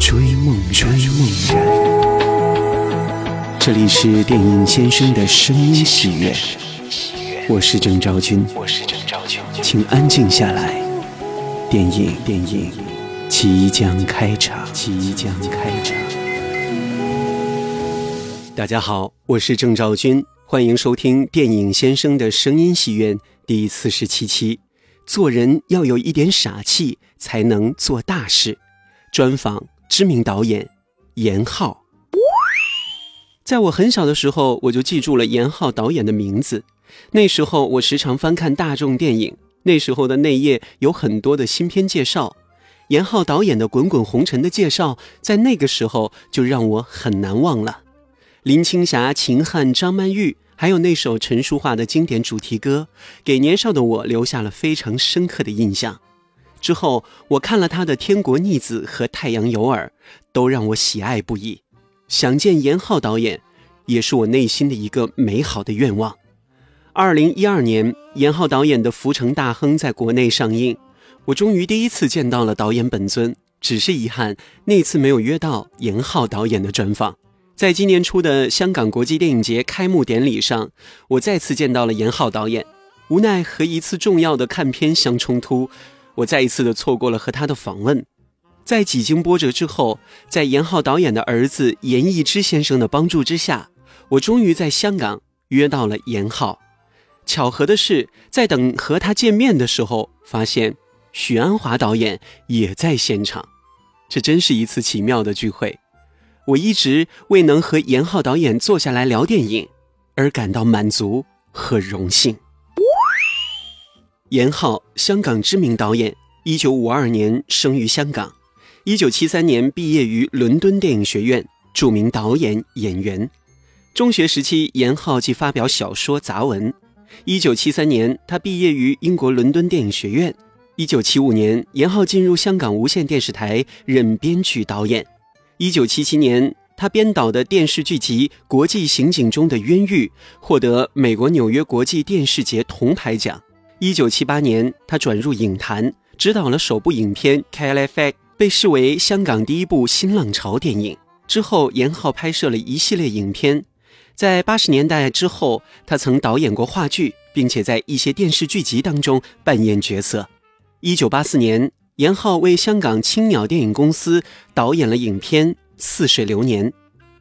追梦追梦人。这里是电影先生的声音喜悦，我是郑昭君，请安静下来，电影电影即将开场，即将开场。大家好，我是郑昭君，欢迎收听电影先生的声音戏院。第四十七期，做人要有一点傻气，才能做大事。专访知名导演严浩。在我很小的时候，我就记住了严浩导演的名字。那时候我时常翻看大众电影，那时候的内页有很多的新片介绍，严浩导演的《滚滚红尘》的介绍，在那个时候就让我很难忘了。林青霞、秦汉、张曼玉。还有那首陈淑桦的经典主题歌，给年少的我留下了非常深刻的印象。之后，我看了他的《天国逆子》和《太阳有耳》，都让我喜爱不已。想见严浩导演，也是我内心的一个美好的愿望。二零一二年，严浩导演的《浮城大亨》在国内上映，我终于第一次见到了导演本尊。只是遗憾，那次没有约到严浩导演的专访。在今年初的香港国际电影节开幕典礼上，我再次见到了严浩导演。无奈和一次重要的看片相冲突，我再一次的错过了和他的访问。在几经波折之后，在严浩导演的儿子严艺之先生的帮助之下，我终于在香港约到了严浩。巧合的是，在等和他见面的时候，发现许鞍华导演也在现场。这真是一次奇妙的聚会。我一直未能和严浩导演坐下来聊电影而感到满足和荣幸。严浩，香港知名导演，一九五二年生于香港，一九七三年毕业于伦敦电影学院，著名导演、演员。中学时期，严浩即发表小说杂文。一九七三年，他毕业于英国伦敦电影学院。一九七五年，严浩进入香港无线电视台任编剧、导演。一九七七年，他编导的电视剧集《国际刑警》中的冤狱获得美国纽约国际电视节铜牌奖。一九七八年，他转入影坛，执导了首部影片《c a l i f a 被视为香港第一部新浪潮电影。之后，严浩拍摄了一系列影片。在八十年代之后，他曾导演过话剧，并且在一些电视剧集当中扮演角色。一九八四年。严浩为香港青鸟电影公司导演了影片《似水流年》，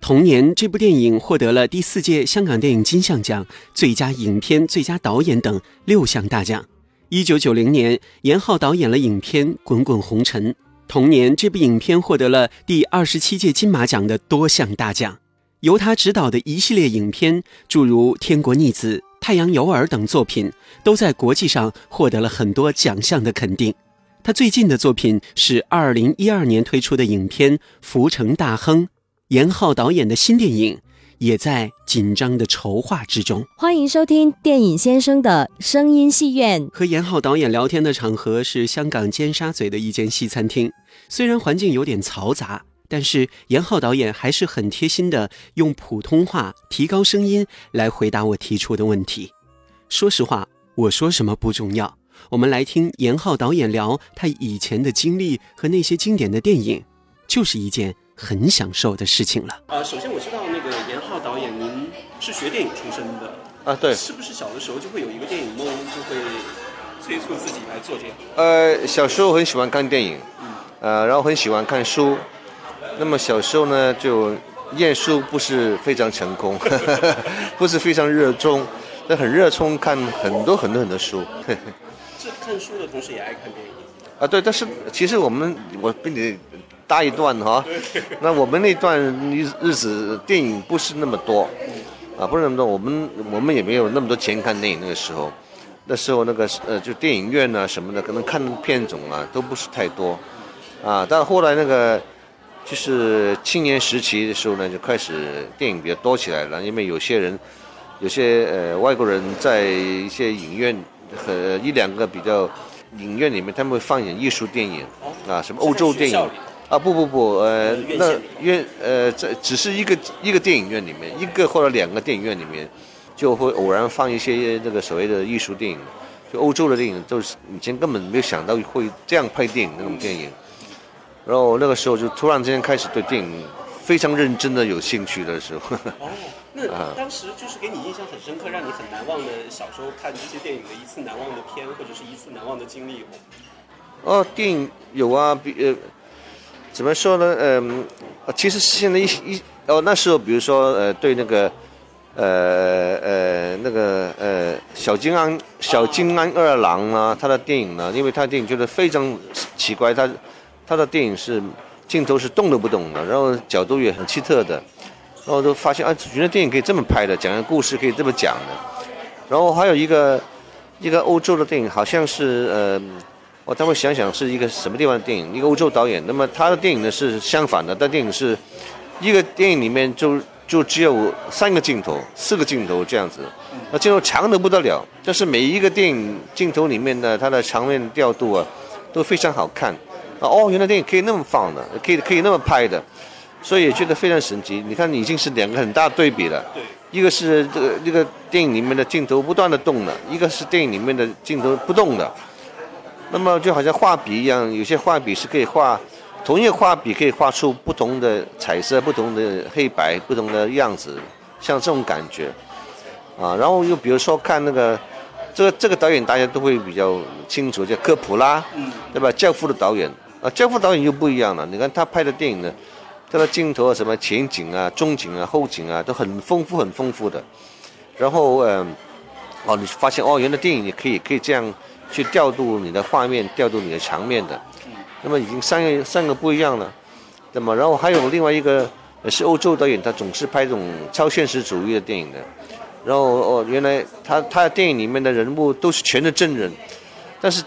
同年这部电影获得了第四届香港电影金像奖最佳影片、最佳导演等六项大奖。一九九零年，严浩导演了影片《滚滚红尘》，同年这部影片获得了第二十七届金马奖的多项大奖。由他执导的一系列影片，诸如《天国逆子》《太阳有耳》等作品，都在国际上获得了很多奖项的肯定。他最近的作品是二零一二年推出的影片《浮城大亨》，严浩导演的新电影也在紧张的筹划之中。欢迎收听电影先生的声音戏院。和严浩导演聊天的场合是香港尖沙咀的一间西餐厅，虽然环境有点嘈杂，但是严浩导演还是很贴心的用普通话提高声音来回答我提出的问题。说实话，我说什么不重要。我们来听严浩导演聊他以前的经历和那些经典的电影，就是一件很享受的事情了。呃，首先我知道那个严浩导演，您是学电影出身的啊？对。是不是小的时候就会有一个电影梦，就会催促自己来做这样？呃，小时候很喜欢看电影，呃，然后很喜欢看书。那么小时候呢，就念书不是非常成功，不是非常热衷，但很热衷看很多很多很多书。看书的同时也爱看电影啊，对，但是其实我们我跟你大一段哈，那我们那段日日子电影不是那么多，啊，不是那么多，我们我们也没有那么多钱看电影那个时候，那时候那个呃就电影院啊什么的，可能看片种啊都不是太多，啊，但后来那个就是青年时期的时候呢，就开始电影比较多起来了，因为有些人，有些呃外国人在一些影院和一两个比较影院里面，他们会放演艺术电影啊，什么欧洲电影。啊，不不不，呃，那院呃这只是一个一个电影院里面，一个或者两个电影院里面，就会偶然放一些那个所谓的艺术电影，就欧洲的电影，都是以前根本没有想到会这样拍电影那种电影。然后那个时候就突然之间开始对电影非常认真的有兴趣的时候。哦，那当时就是给你印象很深刻，让你很难忘的小时候看这些电影的一次难忘的片，或者是一次难忘的经历有？哦，电影有啊，比呃，怎么说呢？嗯，其实现在一一哦，那时候比如说呃，对那个呃呃那个呃小金安小金安二郎啊，他的电影呢，因为他的电影觉得非常奇怪，他。他的电影是镜头是动都不动的，然后角度也很奇特的，然后都发现啊，原来电影可以这么拍的，讲个故事可以这么讲的。然后还有一个一个欧洲的电影，好像是呃，我待会想想是一个什么地方的电影，一个欧洲导演。那么他的电影呢是相反的，他电影是一个电影里面就就只有三个镜头、四个镜头这样子，那镜头长的不得了。但是每一个电影镜头里面的它的场面调度啊都非常好看。哦，原来电影可以那么放的，可以可以那么拍的，所以也觉得非常神奇。你看，已经是两个很大对比了。对。一个是这个这个电影里面的镜头不断的动的，一个是电影里面的镜头不动的。那么就好像画笔一样，有些画笔是可以画，同一个画笔可以画出不同的彩色、不同的黑白、不同的样子，像这种感觉。啊，然后又比如说看那个。这个这个导演大家都会比较清楚，叫科普拉，对吧？教父的导演啊，教父导演就不一样了。你看他拍的电影呢，他的镜头啊，什么前景啊、中景啊、后景啊，都很丰富、很丰富的。然后嗯，哦，你发现哦，原来电影也可以可以这样去调度你的画面、调度你的墙面的。那么已经三个三个不一样了。那么然后还有另外一个是欧洲导演，他总是拍这种超现实主义的电影的。然后哦，原来他他的电影里面的人物都是全是真人，但是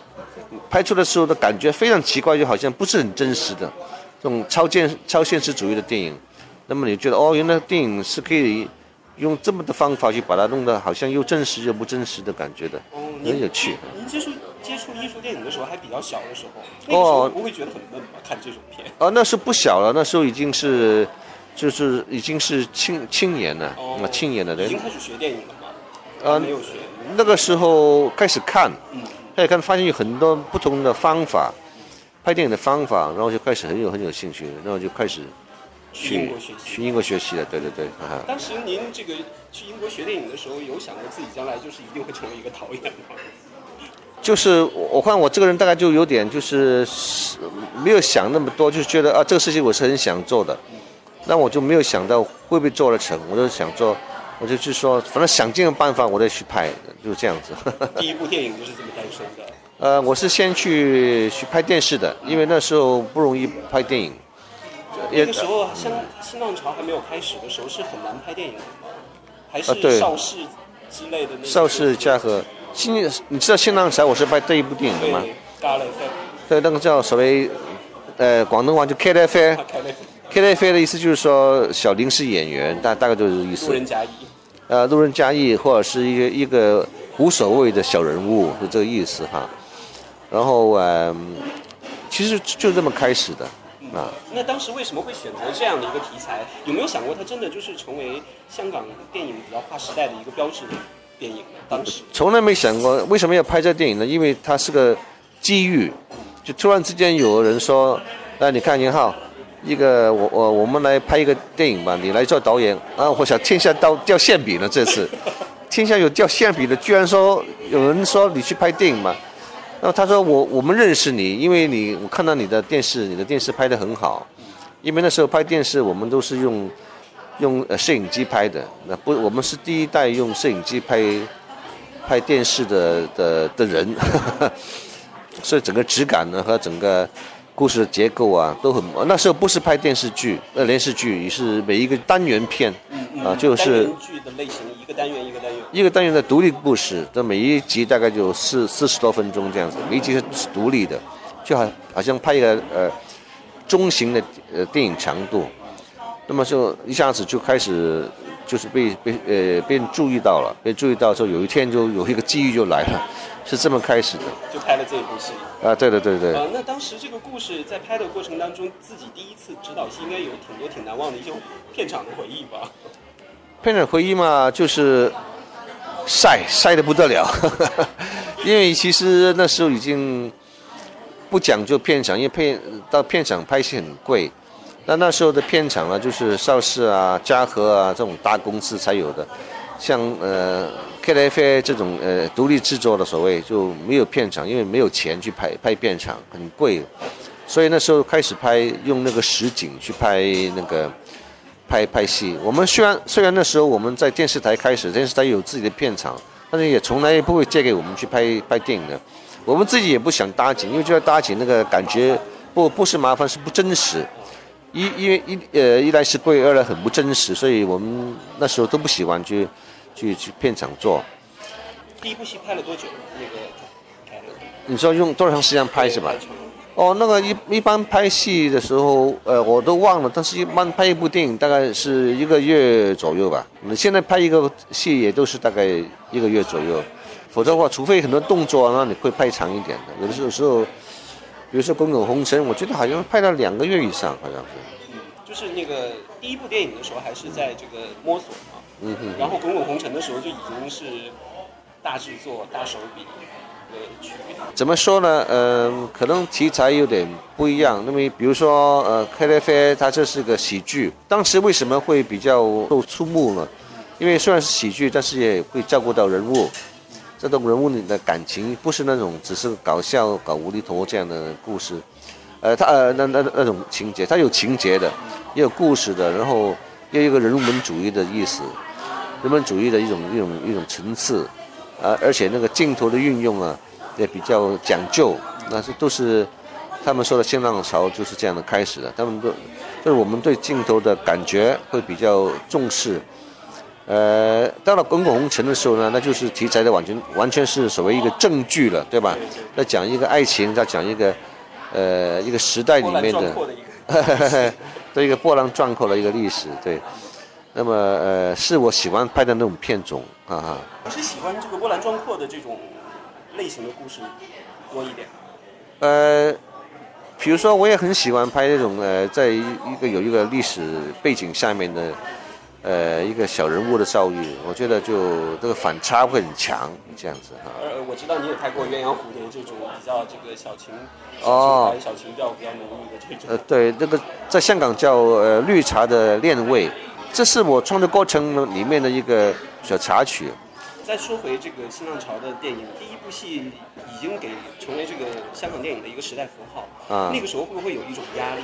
拍出的时候的感觉非常奇怪，就好像不是很真实的这种超现超现实主义的电影。那么你觉得哦，原来电影是可以用这么的方法去把它弄得好像又真实又不真实的感觉的，很有趣。您接触接触艺术电影的时候还比较小的时候，那个时候不会觉得很闷吗？看这种片？哦，那时候不小了，那时候已经是。就是已经是青青年了，那青年的人已经开始学电影了吗？呃，没有学。那个时候开始看，开始看发现有很多不同的方法，拍电影的方法，然后就开始很有很有兴趣，然后就开始去英国学习，去英国学习的。对对对。当时您这个去英国学电影的时候，有想过自己将来就是一定会成为一个导演吗？就是我我看我这个人大概就有点就是没有想那么多，就是觉得啊这个事情我是很想做的。那我就没有想到会不会做得成，我就想做，我就去说，反正想尽了办法，我再去拍，就是这样子。第一部电影就是这么诞生的。呃，我是先去去拍电视的，因为那时候不容易拍电影。那个时候，新新浪潮还没有开始的时候，是很难拍电影的吗？还是邵氏之类的那？邵氏嘉禾新，你知道新浪潮我是拍这一部电影的吗？对，那个叫所谓，呃，广东话就开了飞。K 类飞的意思就是说小临时演员，大大概就是意思。路人甲乙。呃，路人甲乙或者是一个一个无所谓的小人物，是这个意思哈。然后嗯，其实就这么开始的啊。那当时为什么会选择这样的一个题材？有没有想过它真的就是成为香港电影比较划时代的一个标志的电影呢？当时从来没想过为什么要拍这电影呢？因为它是个机遇，就突然之间有人说，那你看宁浩。一个我我我们来拍一个电影吧，你来做导演啊！我想天下掉掉馅饼了，这次天下有掉馅饼的，居然说有人说你去拍电影嘛。然后他说我我们认识你，因为你我看到你的电视，你的电视拍得很好。因为那时候拍电视我们都是用用呃摄影机拍的，那不我们是第一代用摄影机拍拍电视的的的人，所以整个质感呢和整个。故事的结构啊都很，那时候不是拍电视剧，呃，连续剧也是每一个单元片，啊，就是剧的类型，一个单元一个单元，一个单元的独立故事，这每一集大概就四四十多分钟这样子，每一集是独立的，就好好像拍一个呃中型的呃电影长度，那么就一下子就开始就是被被呃被人注意到了，被注意到之后，有一天就有一个机遇就来了，是这么开始的。就拍了这一部戏。啊，对对对对。呃，那当时这个故事在拍的过程当中，自己第一次指导戏，应该有挺多挺难忘的一些片场的回忆吧？片场回忆嘛，就是晒晒的不得了，因为其实那时候已经不讲究片场，因为片到片场拍戏很贵。那那时候的片场呢，就是邵氏啊、嘉禾啊这种大公司才有的，像呃 KTF 这种呃独立制作的所谓就没有片场，因为没有钱去拍拍片场，很贵。所以那时候开始拍用那个实景去拍那个拍拍戏。我们虽然虽然那时候我们在电视台开始，电视台有自己的片场，但是也从来不会借给我们去拍拍电影的。我们自己也不想搭景，因为觉得搭景那个感觉不不是麻烦，是不真实。一因为一呃一来是贵，二来很不真实，所以我们那时候都不喜欢去去去片场做。第一部戏拍了多久？那个你说用多长时间拍是吧？哦，那个一一般拍戏的时候，呃，我都忘了，但是一般拍一部电影大概是一个月左右吧。你现在拍一个戏也都是大概一个月左右，否则的话，除非很多动作，那你会拍长一点的。有的时候时候，比如说《滚滚红尘》，我觉得好像拍了两个月以上，好像是。嗯，就是那个第一部电影的时候，还是在这个摸索嘛。嗯哼。然后《滚滚红尘》的时候就已经是大制作、大手笔。怎么说呢？嗯、可能题材有点不一样。那么，比如说，呃，KTF 它这是个喜剧，当时为什么会比较受注目呢？因为虽然是喜剧，但是也会照顾到人物，这种人物里的感情不是那种只是搞笑、搞无厘头这样的故事。呃，它呃那那那种情节，它有情节的，也有故事的，然后也有一个人文主义的意思，人文主义的一种一种一种层次。啊，而且那个镜头的运用啊，也比较讲究，那是都是他们说的新浪潮就是这样的开始的。他们都就是我们对镜头的感觉会比较重视。呃，到了《滚滚红尘》的时候呢，那就是题材的完全完全是所谓一个证据了，对吧？在讲一个爱情，在讲一个呃一个时代里面的壮阔的一个。对一个波澜壮阔的一个历史，对。那么呃，是我喜欢拍的那种片种，啊哈。我是喜欢这个波澜壮阔的这种类型的故事多一点？呃，比如说，我也很喜欢拍那种呃，在一一个有一个历史背景下面的呃一个小人物的遭遇，我觉得就这个反差会很强，这样子哈。呃，我知道你也拍过《鸳鸯蝴蝶》这种比较这个小情哦小情调比较浓郁的这种呃。，对，那个在香港叫呃绿茶的恋味，这是我创作过程里面的一个小插曲。再说回这个新浪潮的电影，第一部戏已经给成为这个香港电影的一个时代符号。啊那个时候会不会有一种压力？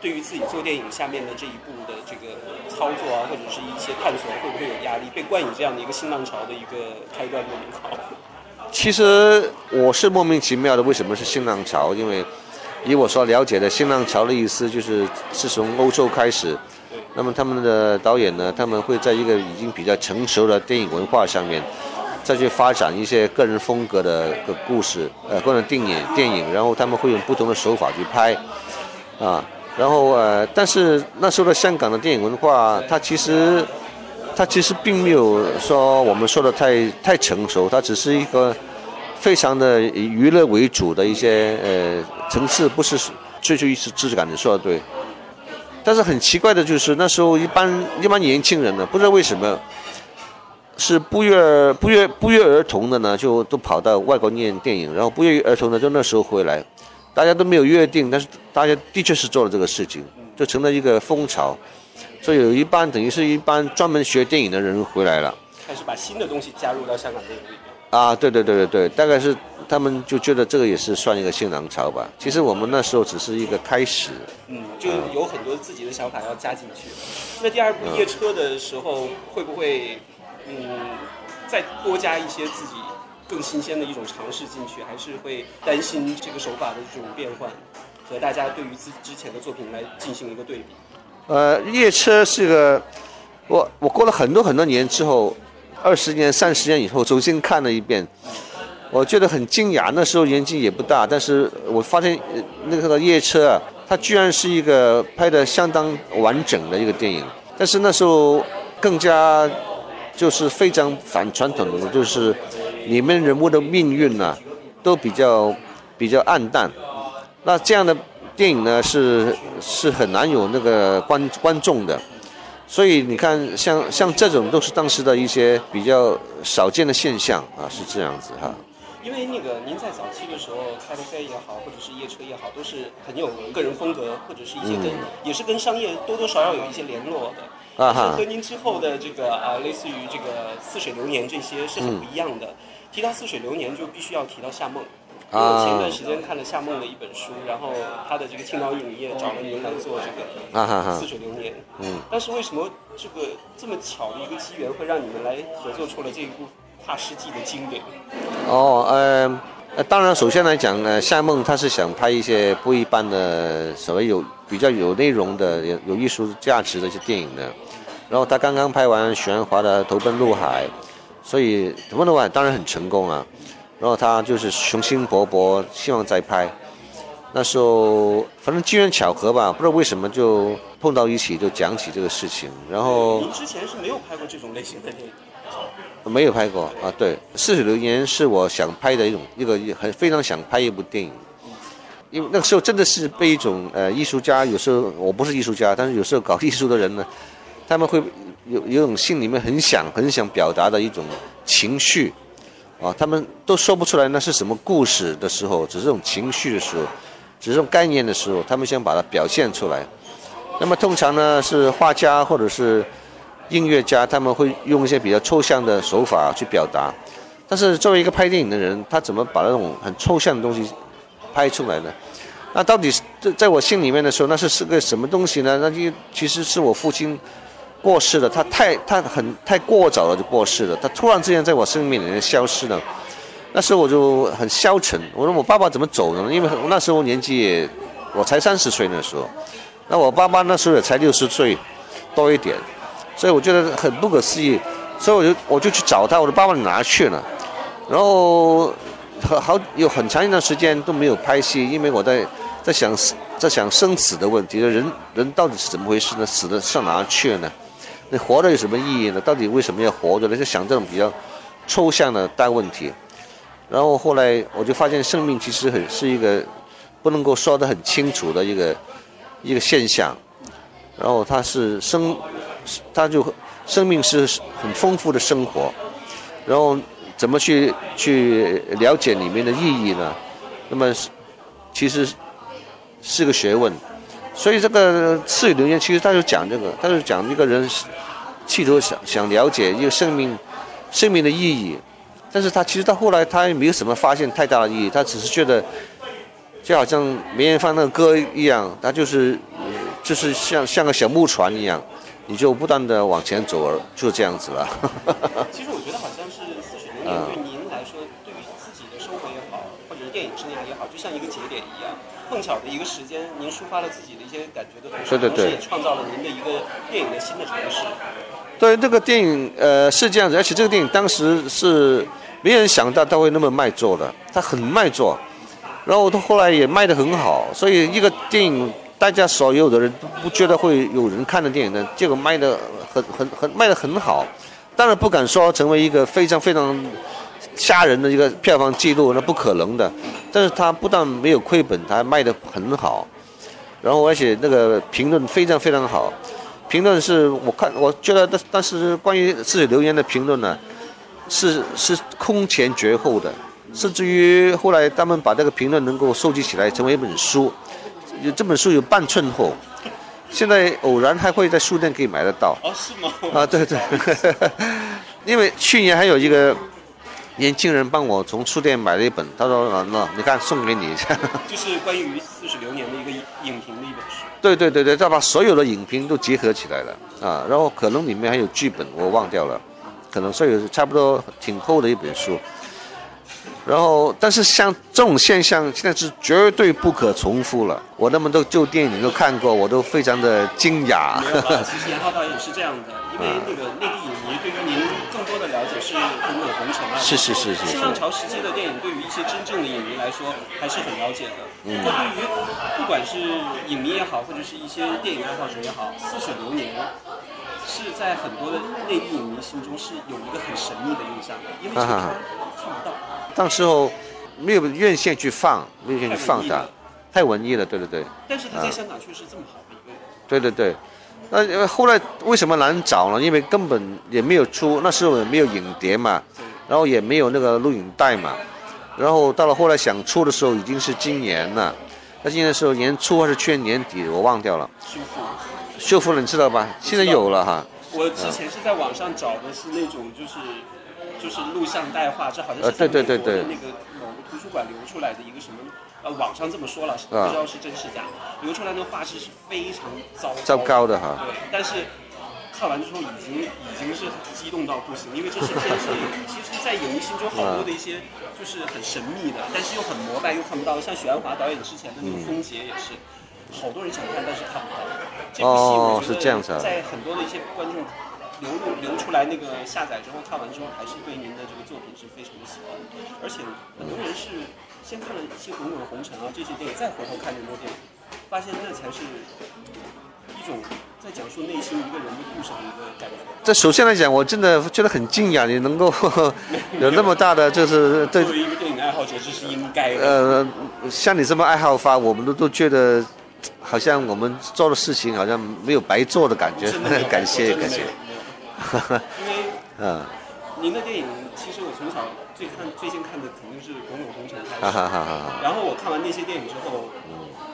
对于自己做电影下面的这一步的这个操作啊，或者是一些探索，会不会有压力？被冠以这样的一个新浪潮的一个开端的名号？其实我是莫名其妙的，为什么是新浪潮？因为以我所了解的，新浪潮的意思就是是从欧洲开始，那么他们的导演呢，他们会在一个已经比较成熟的电影文化上面，再去发展一些个人风格的个故事，呃，个人电影电影，然后他们会用不同的手法去拍，啊，然后呃，但是那时候的香港的电影文化，它其实。它其实并没有说我们说的太太成熟，它只是一个非常的以娱乐为主的一些呃层次，不是追求一时质感。你说的对，但是很奇怪的就是那时候一般一般年轻人呢，不知道为什么是不约不约不约而同的呢，就都跑到外国念电影，然后不约而同的就那时候回来，大家都没有约定，但是大家的确是做了这个事情，就成了一个风潮。所以有一班等于是一班专门学电影的人回来了开始把新的东西加入到香港电影里面。啊，对对对对对，大概是他们就觉得这个也是算一个新浪潮吧。其实我们那时候只是一个开始，嗯，就有很多自己的想法要加进去。那第二部《夜车》的时候，会不会嗯再多加一些自己更新鲜的一种尝试进去？还是会担心这个手法的这种变换和大家对于自之前的作品来进行一个对比？呃，夜车是个，我我过了很多很多年之后，二十年、三十年以后重新看了一遍，我觉得很惊讶。那时候年纪也不大，但是我发现那个夜车啊，它居然是一个拍的相当完整的一个电影。但是那时候更加就是非常反传统的，就是里面人物的命运呢、都比较比较暗淡。那这样的电影呢，是是很难有那个观观众的。所以你看，像像这种都是当时的一些比较少见的现象啊，是这样子哈。因为那个您在早期的时候，开的飞也好，或者是夜车也好，都是很有个人风格，或者是一些跟、也是跟商业多多少少有一些联络的。啊哈和您之后的这个啊，类似于这个《似水流年》这些是很不一样的。提到《似水流年》，就必须要提到夏梦。因为我前段时间看了夏梦的一本书，然后他的这个青岛影业找了您来做这个啊哈哈《似水流年》。嗯。但是为什么这个这么巧的一个机缘，会让你们来合作出了这一部跨世纪的经典？哦，呃，当然，首先来讲呢，夏梦他是想拍一些不一般的，所谓有比较有内容的、有有艺术价值的一些电影的。然后他刚刚拍完许鞍华的《投奔陆海》，所以《投奔陆海》当然很成功啊。然后他就是雄心勃勃，希望再拍。那时候反正机缘巧合吧，不知道为什么就碰到一起，就讲起这个事情。然后您之前是没有拍过这种类型的电影。没有拍过啊，对，《似水流年》是我想拍的一种一个很非常想拍一部电影，因为那个时候真的是被一种呃艺术家，有时候我不是艺术家，但是有时候搞艺术的人呢，他们会有有种心里面很想很想表达的一种情绪，啊，他们都说不出来那是什么故事的时候，只是这种情绪的时候，只是这种概念的时候，他们想把它表现出来。那么通常呢是画家或者是音乐家，他们会用一些比较抽象的手法去表达。但是作为一个拍电影的人，他怎么把那种很抽象的东西拍出来呢？那到底是在在我心里面的时候，那是是个什么东西呢？那就其实是我父亲过世了，他太他很太过早了就过世了，他突然之间在我生命里面消失了。那时候我就很消沉，我说我爸爸怎么走了呢？因为那时候年纪也我才三十岁那时候，那我爸爸那时候也才六十岁多一点，所以我觉得很不可思议，所以我就我就去找他，我的爸爸哪去了？然后好好有很长一段时间都没有拍戏，因为我在在想在想生死的问题，人人到底是怎么回事呢？死的上哪去了呢？那活着有什么意义呢？到底为什么要活着呢？就想这种比较抽象的大问题。然后后来我就发现，生命其实很是一个不能够说得很清楚的一个一个现象。然后它是生，他就生命是很丰富的生活。然后怎么去去了解里面的意义呢？那么其实是个学问。所以这个《似水流年》其实他就讲这个，他就讲一个人企图想想了解一个生命生命的意义。但是他其实到后来他也没有什么发现太大的意义，他只是觉得就好像梅艳芳那个歌一样，他就是就是像像个小木船一样，你就不断的往前走，而就这样子了。其实我觉得好像是《似水流年》对您来说，对于自己的生活也好，或者是电影生涯也好，就像一个节点一样，碰巧的一个时间，您抒发了自己的一些感觉的同时，对对对同时也创造了您的一个电影的新的尝试。对这个电影，呃，是这样子，而且这个电影当时是没人想到它会那么卖座的，它很卖座，然后它后来也卖得很好，所以一个电影，大家所有的人都不觉得会有人看的电影呢，结果卖得很很很卖得很好，当然不敢说成为一个非常非常吓人的一个票房记录，那不可能的，但是它不但没有亏本，它还卖得很好，然后而且那个评论非常非常好。评论是我看，我觉得但但是关于《似水流年》的评论呢，是是空前绝后的，甚至于后来他们把这个评论能够收集起来成为一本书，有这本书有半寸厚，现在偶然还会在书店可以买得到。哦，是吗？啊，对对，因为去年还有一个年轻人帮我从书店买了一本，他说啊，那你看送给你。就是关于《似水流年》的一个影评的一本书。对对对对，他把所有的影评都结合起来了啊，然后可能里面还有剧本，我忘掉了，可能所以差不多挺厚的一本书。然后，但是像这种现象现在是绝对不可重复了。我那么多旧电影都看过，我都非常的惊讶。其实严浩导演是这样的，因为那个内地影迷，对于您更多的了解是《滚滚红尘》啊，是是是是是新浪潮时期的电影，对于一些真正的影迷来说还是很了解的。嗯。那对于不管是影迷也好，或者是一些电影爱好者也好，《似水流年》是在很多的内地影迷心中是有一个很神秘的印象，因为这个看不到。当时候没有院线去放，没有院线去放它，太文艺了，对对对。但是它在香港却是这么好的一个。对对对，那后来为什么难找呢？因为根本也没有出，那时候也没有影碟嘛，然后也没有那个录影带嘛，然后到了后来想出的时候已经是今年了，那今年的时候年初还是去年年底，我忘掉了。修复。修复了，你知道吧？现在有了哈。我之前是在网上找的是那种就是就是录像带画，这好像是对对对那个某个图书馆流出来的一个什么呃网上这么说了，不知道是真是假。流出来那个画质是非常糟糟糕的哈。对，但是看完之后已经已经是激动到不行，因为这是片是 其实，在影迷心中好多的一些就是很神秘的，但是又很膜拜又看不到，像许鞍华导演之前的那个《风劫》也是。好多人想看，但是看不到。这部戏我觉得在很多的一些观众流入流出来那个下载之后，看完之后还是对您的这个作品是非常的喜欢。而且很多人是先看了一些《滚滚红尘》啊这些电影，再回头看这部电影，发现那才是一种在讲述内心一个人的故事的一个感觉。这首先来讲，我真的觉得很敬仰，你能够 有那么大的就是对。作为一个电影爱好者，这是应该的。呃，像你这么爱好发，我们都都觉得。好像我们做的事情好像没有白做的感觉，感谢感谢。因为 嗯，您的电影其实我从小最看最先看的肯定是《滚滚红尘》开始，然后我看完那些电影之后，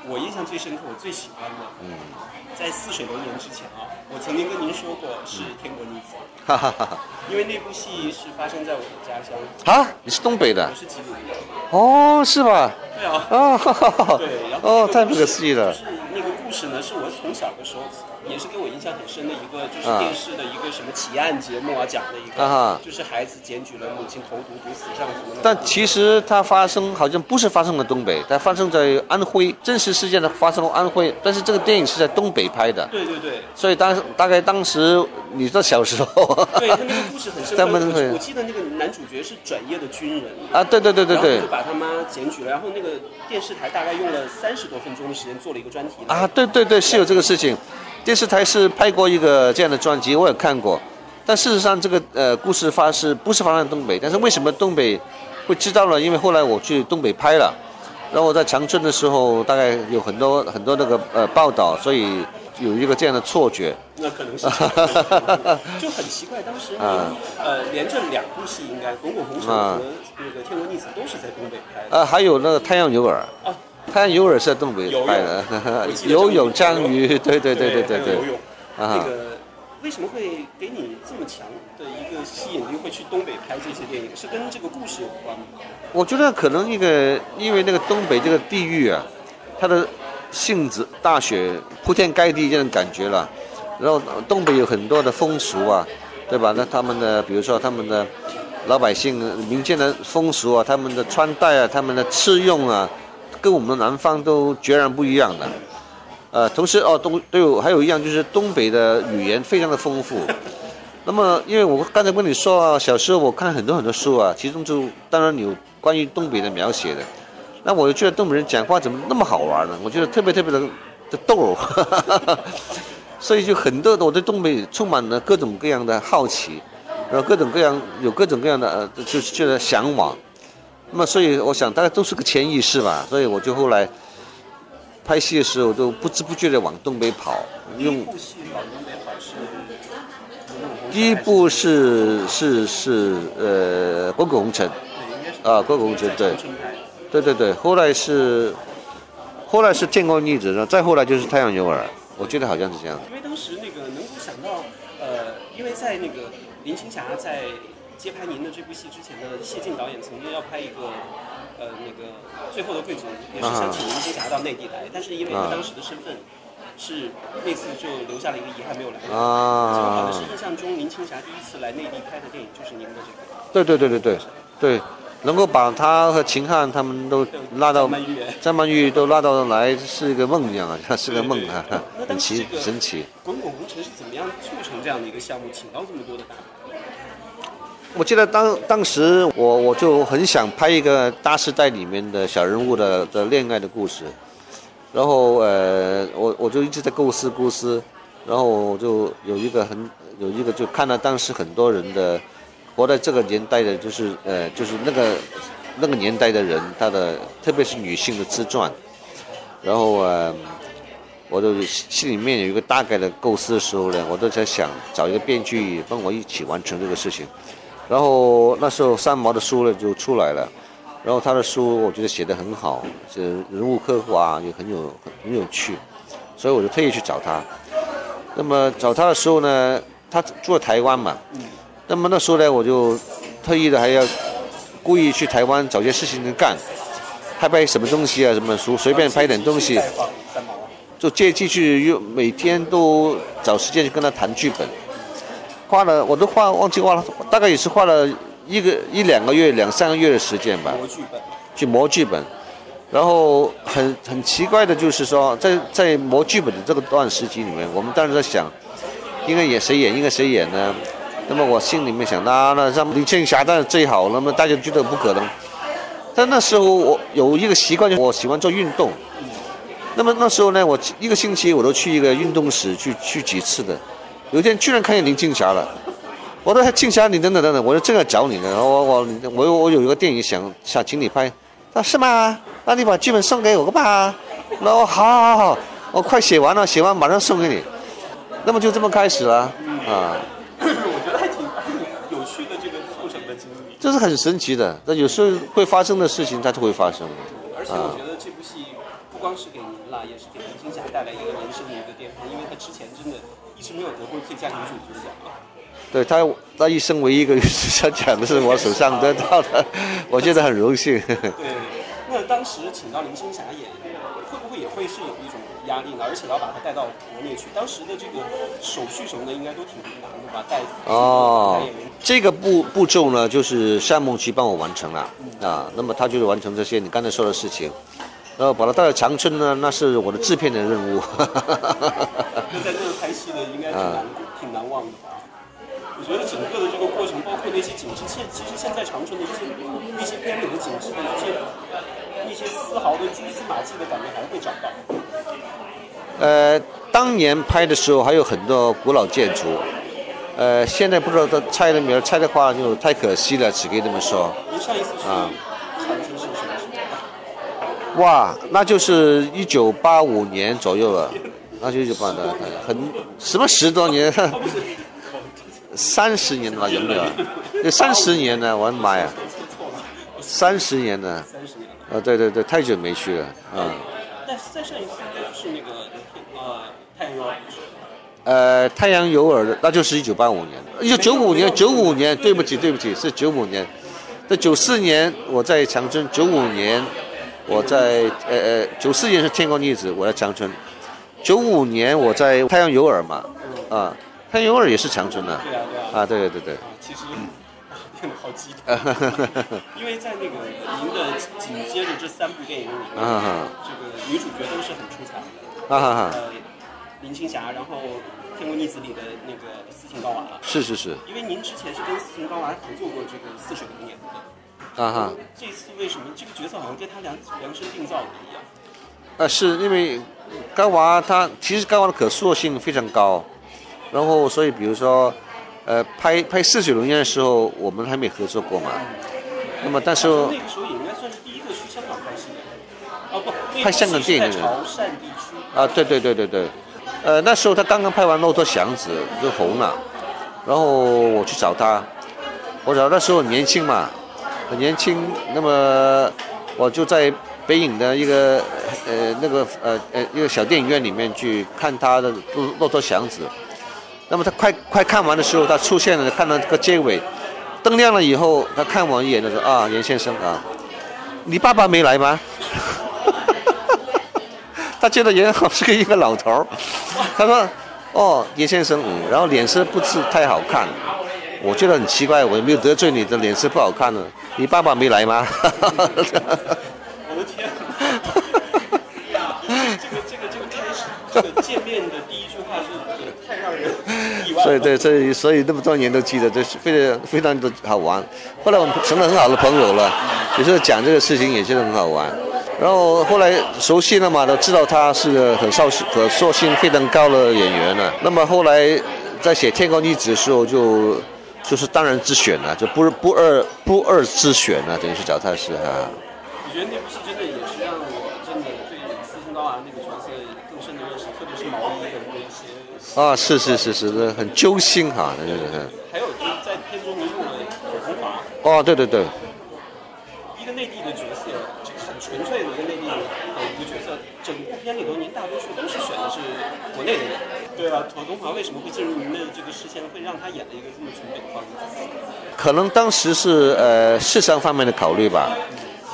我印象最深刻，我最喜欢的，嗯在《似水流年》之前啊，我曾经跟您说过是《天国女子》，哈哈哈因为那部戏是发生在我的家乡。啊，你是东北的？我是吉林的。哦，是吧？对啊。哦，对，然后哦，太不可思议了。就是那个故事呢，是我从小的时候。也是给我印象很深的一个，就是电视的一个什么奇案节目啊，讲的一个，啊就是孩子检举了母亲投毒毒死丈夫。但其实它发生好像不是发生在东北，它发生在安徽，真实事件的发生在安徽，但是这个电影是在东北拍的。对对对。所以当大概当时你在小时候。对他那个故事很深 刻。我记得那个男主角是转业的军人。啊，对对对对对。就把他妈检举了，然后那个电视台大概用了三十多分钟的时间做了一个专题。啊，对对对，是有这个事情。电视台是拍过一个这样的专辑，我也看过。但事实上，这个呃故事发是不是发生在东北？但是为什么东北会知道了？因为后来我去东北拍了，然后我在长春的时候，大概有很多很多那个呃报道，所以有一个这样的错觉。那可能是。就很奇怪，当时呃连着两部戏，应该《滚滚红尘》和那个《天国逆子》都是在东北拍的。呃，还有那个《太阳牛耳》。太阳牛耳是在东北拍的，游泳章鱼，对对对对对对。游泳，那个为什么会给你这么强的一个吸引力，会去东北拍这些电影？是跟这个故事有关吗？我觉得可能一个，因为那个东北这个地域啊，它的性质大雪铺天盖地这种感觉了，然后东北有很多的风俗啊，对吧？那他们的，比如说他们的老百姓民间的风俗啊，他们的穿戴啊，他们的吃用啊。跟我们的南方都截然不一样的，呃，同时哦，东都有还有一样就是东北的语言非常的丰富。那么，因为我刚才跟你说啊，小时候我看很多很多书啊，其中就当然有关于东北的描写的。那我就觉得东北人讲话怎么那么好玩呢？我觉得特别特别的的逗，所以就很多的我对东北充满了各种各样的好奇，然后各种各样有各种各样的呃，就是觉得向往。那么，所以我想大家都是个潜意识吧，所以我就后来拍戏的时候都不知不觉的往东北跑。用。第一部是？是是呃《滚滚红尘》。啊，《滚滚红尘》对。对对对，后来是后来是《天国逆子》，然后再后来就是《太阳牛耳》，我觉得好像是这样。因为当时那个能够想到，呃，因为在那个林青霞在。接拍您的这部戏之前的，谢晋导演曾经要拍一个，呃，那个《最后的贵族》，也是想请林青霞到内地来，但是因为他当时的身份，是那次就留下了一个遗憾，没有来。啊。好像是印象中林青霞第一次来内地拍的电影就是您的这个。对对对对对，对，能够把他和秦汉他们都拉到张曼玉都拉到来是一个梦一样啊，是个梦啊，很奇神奇。滚滚红尘是怎么样促成这样的一个项目，请到这么多的大？我记得当当时我我就很想拍一个大时代里面的小人物的的恋爱的故事，然后呃，我我就一直在构思构思，然后我就有一个很有一个就看到当时很多人的活在这个年代的，就是呃就是那个那个年代的人，他的特别是女性的自传，然后呃。我就心里面有一个大概的构思的时候呢，我都在想找一个编剧帮我一起完成这个事情。然后那时候三毛的书呢就出来了，然后他的书我觉得写得很好，这人物刻画也很有很很有趣，所以我就特意去找他。那么找他的时候呢，他住在台湾嘛，那么那时候呢我就特意的还要故意去台湾找些事情干，拍拍什么东西啊，什么书随便拍点东西。就借机去用每天都找时间去跟他谈剧本，花了我都花忘记花了，大概也是花了一个一两个月两三个月的时间吧。磨剧本。去磨剧本，然后很很奇怪的就是说，在在磨剧本的这个段时期里面，我们当时在想，应该演谁演，应该谁演呢？那么我心里面想，那那让林青霞当然最好，那么大家觉得不可能。但那时候我有一个习惯，就我喜欢做运动。那么那时候呢，我一个星期我都去一个运动室去去几次的。有一天居然看见林青霞了，我说青霞你等等等等，我说正要找你呢。我我我我有一个电影想想请你拍，他说是吗？那你把剧本送给我吧。那我好好好，我快写完了，写完马上送给你。那么就这么开始了啊。我觉得还挺有趣的这个促成的经历。这是很神奇的，那有时候会发生的事情它就会发生。而且我觉得这部戏不光是给您了，也是给林青霞带来一个人生的一个巅峰，因为她之前真的一直没有得过最佳女主角奖啊。对他，他一生唯一一个女主角奖的是我手上得到的，我觉得很荣幸。对，那当时请到林青霞演，会不会也会是有一种压力呢？而且要把她带到国内去，当时的这个手续什么的应该都挺难的吧？带哦，这个步步骤呢，就是夏梦琪帮我完成了啊。那么他就是完成这些你刚才说的事情。然后把他带到长春呢，那是我的制片的任务。难，挺难忘的吧？我觉得整个的这个过程，包括那些景致，现其实现在长春的一些一些边里的景致，一些一些丝毫的蛛丝马迹的感觉还会找到。呃，当年拍的时候还有很多古老建筑，呃，现在不知道它拆了没有？拆的话就太可惜了，只可以这么说。您上一次去长春是什么时候？哇，那就是一九八五年左右了，那就一九八的，很什么十多年，三十年了有没有？有三十年呢，我的妈呀，三十年呢，啊对对对，太久没去了啊。但再上一次是那个呃太阳有耳。呃，太阳有耳，那就是一九八五年，一九九五年，九五年，对不起对不起，是九五年，这九四年我在长春，九五年。我在呃呃九四年是天光逆子，我在长春。九五年我在太阳有耳嘛，啊，太阳有耳也是长春的。对啊对啊。啊对对对对。其实变得好激动。因为在那个您的紧接着这三部电影里面，这个女主角都是很出彩的。啊哈哈。呃，林青霞，然后天国逆子里的那个斯琴高娃。是是是。因为您之前是跟斯琴高娃合作过这个《似水流年》的。啊哈！这次为什么这个角色好像跟他量量身定造的一样？啊，是因为高娃他其实高娃的可塑性非常高，然后所以比如说，呃，拍拍《似水龙烟》的时候，我们还没合作过嘛。那么但是那个时候也应该算是第一个去香港拍戏的。哦不，拍香港电影的人。潮汕地区。啊，对对对对对，呃，那时候他刚刚拍完《骆驼祥子》就红了，然后我去找他，我找那时候年轻嘛。很年轻，那么我就在北影的一个呃那个呃呃一个小电影院里面去看他的《骆骆驼祥子》，那么他快快看完的时候，他出现了，看到这个结尾，灯亮了以后，他看我一眼，他说啊，严先生啊，你爸爸没来吗？他觉得严好是个一个老头，他说哦，严先生，嗯，然后脸色不是太好看。我觉得很奇怪，我也没有得罪你的脸色不好看呢。你爸爸没来吗？天！这个这个这个开始，这个见面的第一句话是太让人。所以对，所以所以那么多年都记得，这是非常非常的好玩。后来我们成了很好的朋友了，有时候讲这个事情也觉得很好玩。然后后来熟悉了嘛，都知道他是个很少可塑性非常高的演员了。那么后来在写《天空女子》的时候就。就是当然之选了，就不是不二不二之选了，等于是脚踏实哈。觉得那部戏真的也是让我真的对斯琴高娃那个角色更深的认识，特别是毛衣的那些。啊，是是是是，很揪心哈，那就是。还有就是在片中您用了葛洪华。哦，对对对。一个内地的角色，这个很纯粹的一个内地的一个角色，整部片里头您大多数都是选的是国内的人。对啊，妥东华为什么会进入您的这个视线，会让他演了一个这么纯北方的可能当时是呃市场方面的考虑吧，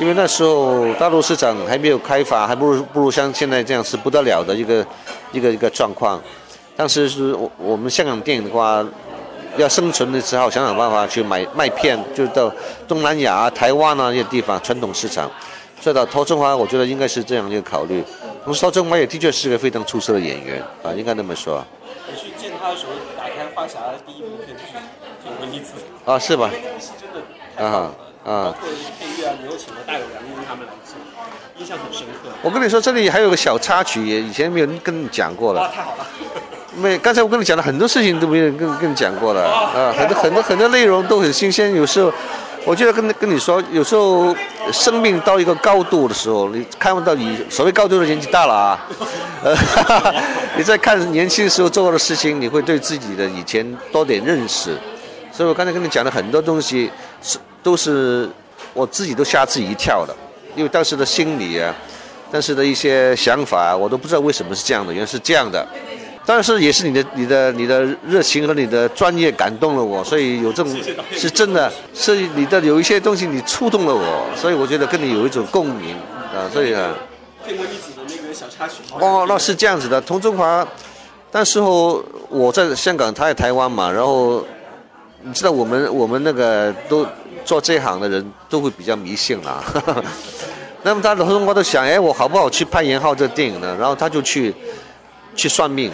因为那时候大陆市场还没有开发，还不如不如像现在这样是不得了的一个一个一个状况。当时是我我们香港电影的话，要生存的时候想想办法去买卖片，就到东南亚、台湾啊那些地方传统市场。所以到陶中华，我觉得应该是这样一个考虑。同时，陶中华也的确是个非常出色的演员啊，应该那么说。你去见他的时候，打开《花匣》第一部片就是《》啊，是吧？啊啊！包括配乐啊，你又请了大有良音他们来做，印象很深刻。我跟你说，这里还有个小插曲，也以前没有人跟你讲过了。哇，太好了！没，刚才我跟你讲了很多事情都没有跟跟你讲过了啊，很多很多很多内容都很新鲜，有时候。我觉得跟跟你说，有时候生命到一个高度的时候，你看不到你所谓高度的年纪大了啊，呃，你在看年轻时候做过的事情，你会对自己的以前多点认识。所以我刚才跟你讲的很多东西是都是我自己都吓自己一跳的，因为当时的心理啊，当时的一些想法，我都不知道为什么是这样的，原来是这样的。但是也是你的、你的、你的热情和你的专业感动了我，所以有这种 是真的，是你的有一些东西你触动了我，所以我觉得跟你有一种共鸣啊，所以啊。片中一子的那个小插曲。哦，那是这样子的。童中华，那时候我在香港，他在台湾嘛，然后你知道我们我们那个都做这行的人都会比较迷信啦。那么他童中华都想，哎，我好不好去拍严浩这电影呢？然后他就去去算命。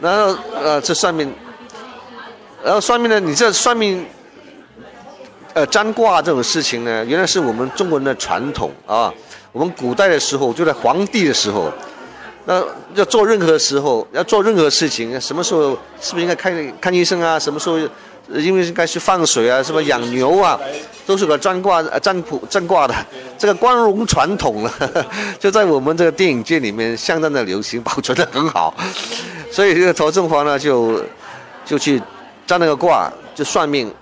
然后呃，这算命，然后算命呢？你这算命，呃，占卦这种事情呢，原来是我们中国人的传统啊。我们古代的时候，就在皇帝的时候，那要做任何时候，要做任何事情，什么时候是不是应该看看医生啊？什么时候因为应该去放水啊？是不是养牛啊？都是个占卦、占卜、占卦的，这个光荣传统了，就在我们这个电影界里面相当的流行，保存的很好。所以这个陶正华呢，就就去占那个卦，就算命。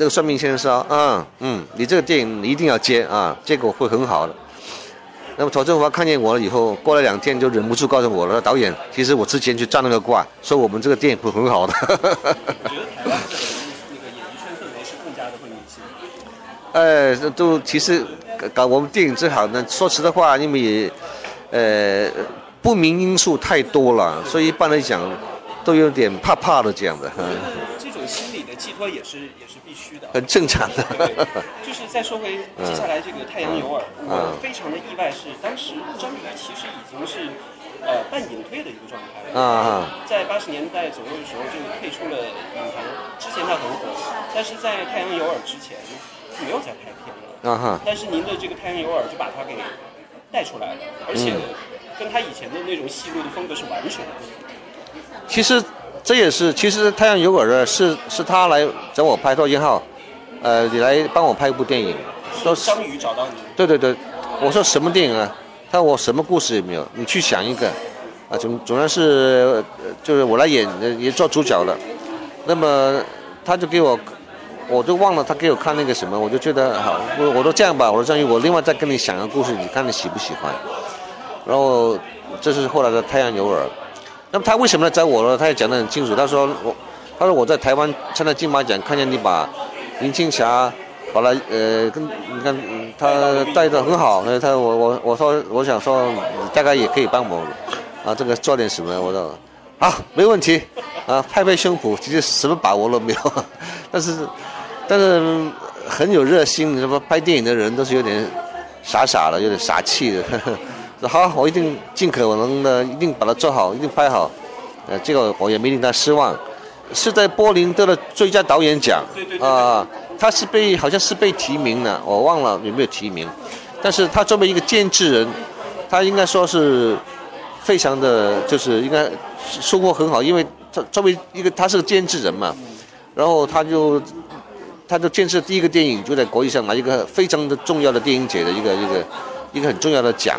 那个算命先生说：“嗯嗯，你这个电影一定要接啊，结果会很好的。”那么曹振华看见我了以后，过了两天就忍不住告诉我了：“导演，其实我之前去占那个卦，说我们这个电影会很好的。”我觉得台湾的那个演艺圈氛围是更加的会明星。呃，都其实搞我们电影最好呢，说实的话，因为呃。不明因素太多了，所以一般来讲，都有点怕怕的这样的。这种心理的寄托也是也很正常的。就是再说回接下来这个《太阳有耳》，我非常的意外是，当时章鱼其实已经是呃半隐退的一个状态了。啊在八十年代左右的时候就退出了影坛，之前他很火，但是在《太阳有耳》之前没有再拍片了。啊哈。但是您的这个《太阳有耳》就把他给带出来了，而且。跟他以前的那种戏路的风格是完全不一样。其实这也是，其实《太阳有耳》的是是他来找我拍到一号，呃，你来帮我拍一部电影。说张宇找到你。对对对，我说什么电影啊？他说我什么故事也没有，你去想一个，啊，总总然是就是我来演也做主角了。那么他就给我，我就忘了他给我看那个什么，我就觉得好，我我都这样吧，我说张宇，我另外再跟你想个故事，你看你喜不喜欢？然后，这是后来的《太阳有耳》。那么他为什么来找我呢？他也讲得很清楚。他说我，他说我在台湾参加金马奖，看见你把林青霞，把他呃跟你看他带的很好。他我我我说我想说，大概也可以帮我啊，这个做点什么？我说好，没问题啊，拍拍胸脯，其实什么把握都没有。但是但是很有热心。什么拍电影的人都是有点傻傻的，有点傻气的。说好，我一定尽可能的，一定把它做好，一定拍好。呃，这个我也没令他失望。是在柏林得了最佳导演奖。啊、他是被好像是被提名的，我忘了有没有提名。但是他作为一个监制人，他应该说是非常的，就是应该收获很好，因为他作为一个他是个监制人嘛，然后他就他就监制第一个电影就在国际上拿一个非常的重要的电影节的一个一个一个很重要的奖，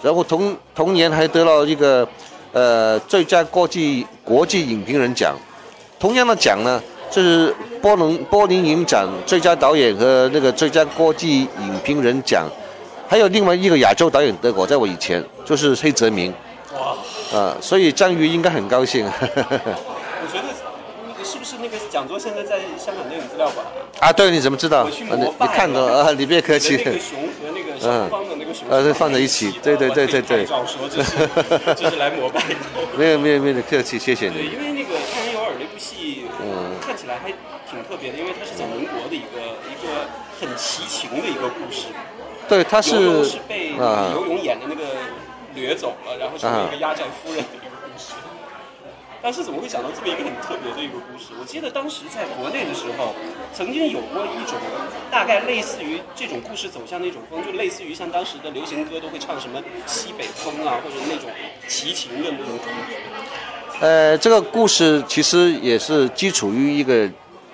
然后同同年还得了一个呃最佳国际国际影评人奖，同样的奖呢，就是柏林柏林影展最佳导演和那个最佳国际影评人奖，还有另外一个亚洲导演得过，在我以前就是黑泽明，哇，啊、所以章鱼应该很高兴。我觉得是不是那个讲座现在在香港电影资料馆？啊，对，你怎么知道？我去啊你膜拜你看到啊？你别客气。那个熊和那个小方的那个熊，呃放在一起 对对对对对照说这是这是来膜拜的。没有没有没有客气，谢谢对，你。因为那个《起来还挺特别的，因为它是讲民国的一个一个很奇情的一个故事。对，他是是被啊游泳演的那个掠走了，然后成为一个压寨夫人的一个故事。当时怎么会想到这么一个很特别的一个故事？我记得当时在国内的时候，曾经有过一种大概类似于这种故事走向的一种风，就类似于像当时的流行歌都会唱什么西北风啊，或者那种齐情的那种感觉。呃，这个故事其实也是基础于一个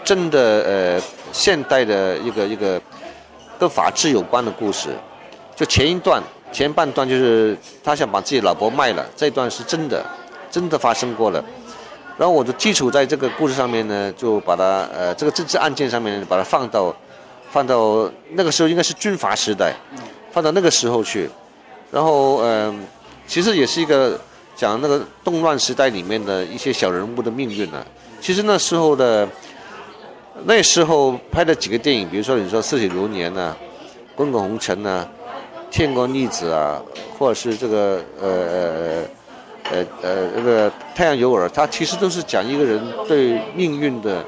真的呃现代的一个一个跟法治有关的故事。就前一段前半段就是他想把自己老婆卖了，这一段是真的，真的发生过了。然后我的基础在这个故事上面呢，就把它呃这个政治案件上面把它放到放到那个时候应该是军阀时代，放到那个时候去。然后嗯、其实也是一个讲那个动乱时代里面的一些小人物的命运呢、其实那时候的那时候拍的几个电影，比如说你说《似水流年》呐，《滚滚红尘》呐，《天官逆子》啊，或者是这个呃呃呃呃那个《太阳有耳》，它其实都是讲一个人对命运的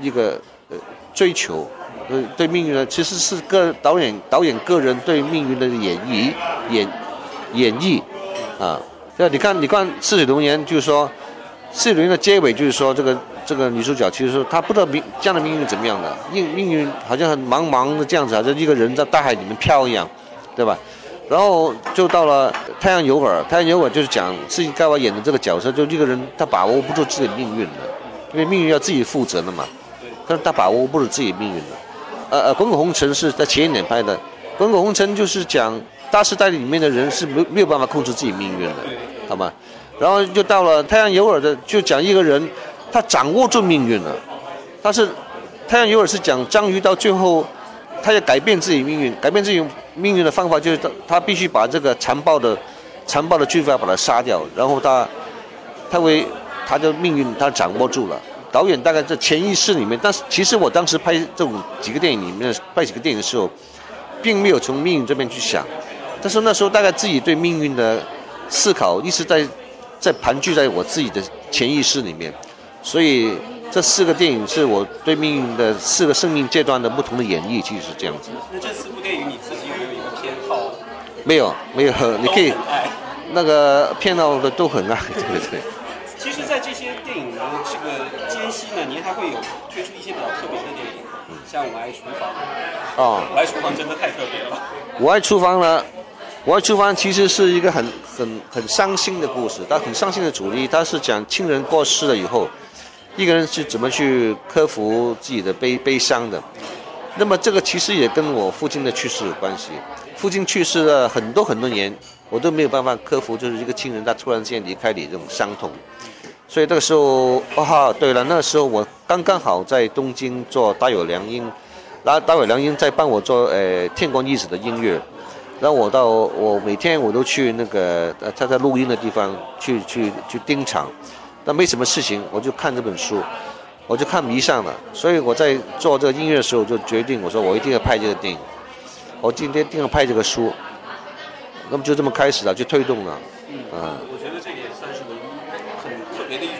一个呃追求，呃对命运呢其实是个导演导演个人对命运的演绎演演绎啊。对，你看你看《似水流年》，就是说《似水流年》的结尾就是说这个这个女主角其实说她不知道命这样的命运怎么样的，命命运好像很茫茫的这样子，好像一个人在大海里面飘一样，对吧？然后就到了《太阳有耳》，《太阳有耳》就是讲自己盖瓦演的这个角色，就一个人他把握不住自己命运的，因为命运要自己负责的嘛。但是他把握不住自己命运的。呃呃，《滚滚红尘》是在前一年拍的，《滚滚红尘》就是讲大时代里面的人是没没有办法控制自己命运的，好吗？然后就到了《太阳有耳》的，就讲一个人他掌握住命运了。他是《太阳有耳》是讲章鱼到最后他要改变自己命运，改变自己命运的方法就是他他必须把这个残暴的残暴的军阀把他杀掉，然后他他为他的命运他掌握住了。导演大概在潜意识里面，但是其实我当时拍这种几个电影里面拍几个电影的时候，并没有从命运这边去想，但是那时候大概自己对命运的思考一直在在盘踞在我自己的潜意识里面，所以这四个电影是我对命运的四个生命阶段的不同的演绎，其实是这样子。那这四部电影你自己有没有一个偏好？没有没有，你可以。那个骗到的都很爱，对对对。其实，在这些电影的这个间隙呢，您还会有推出一些比较特别的电影，像《我爱厨房》。哦，我爱厨房真的太特别了。我爱厨房呢，我爱厨房其实是一个很很很伤心的故事，它很伤心的主题，它是讲亲人过世了以后，一个人是怎么去克服自己的悲悲伤的。那么这个其实也跟我父亲的去世有关系。父亲去世了很多很多年，我都没有办法克服，就是一个亲人他突然间离开你这种伤痛。所以这个时候，啊，对了，那个时候我刚刚好在东京做大有良音，然后大有良音在帮我做呃天光一子的音乐，然后我到我每天我都去那个呃他在录音的地方去去去盯场，但没什么事情，我就看这本书，我就看迷上了，所以我在做这个音乐的时候就决定，我说我一定要拍这个电影，我今天一定要拍这个书，那么就这么开始了，就推动了，嗯。我觉得这也算是您很特别的一种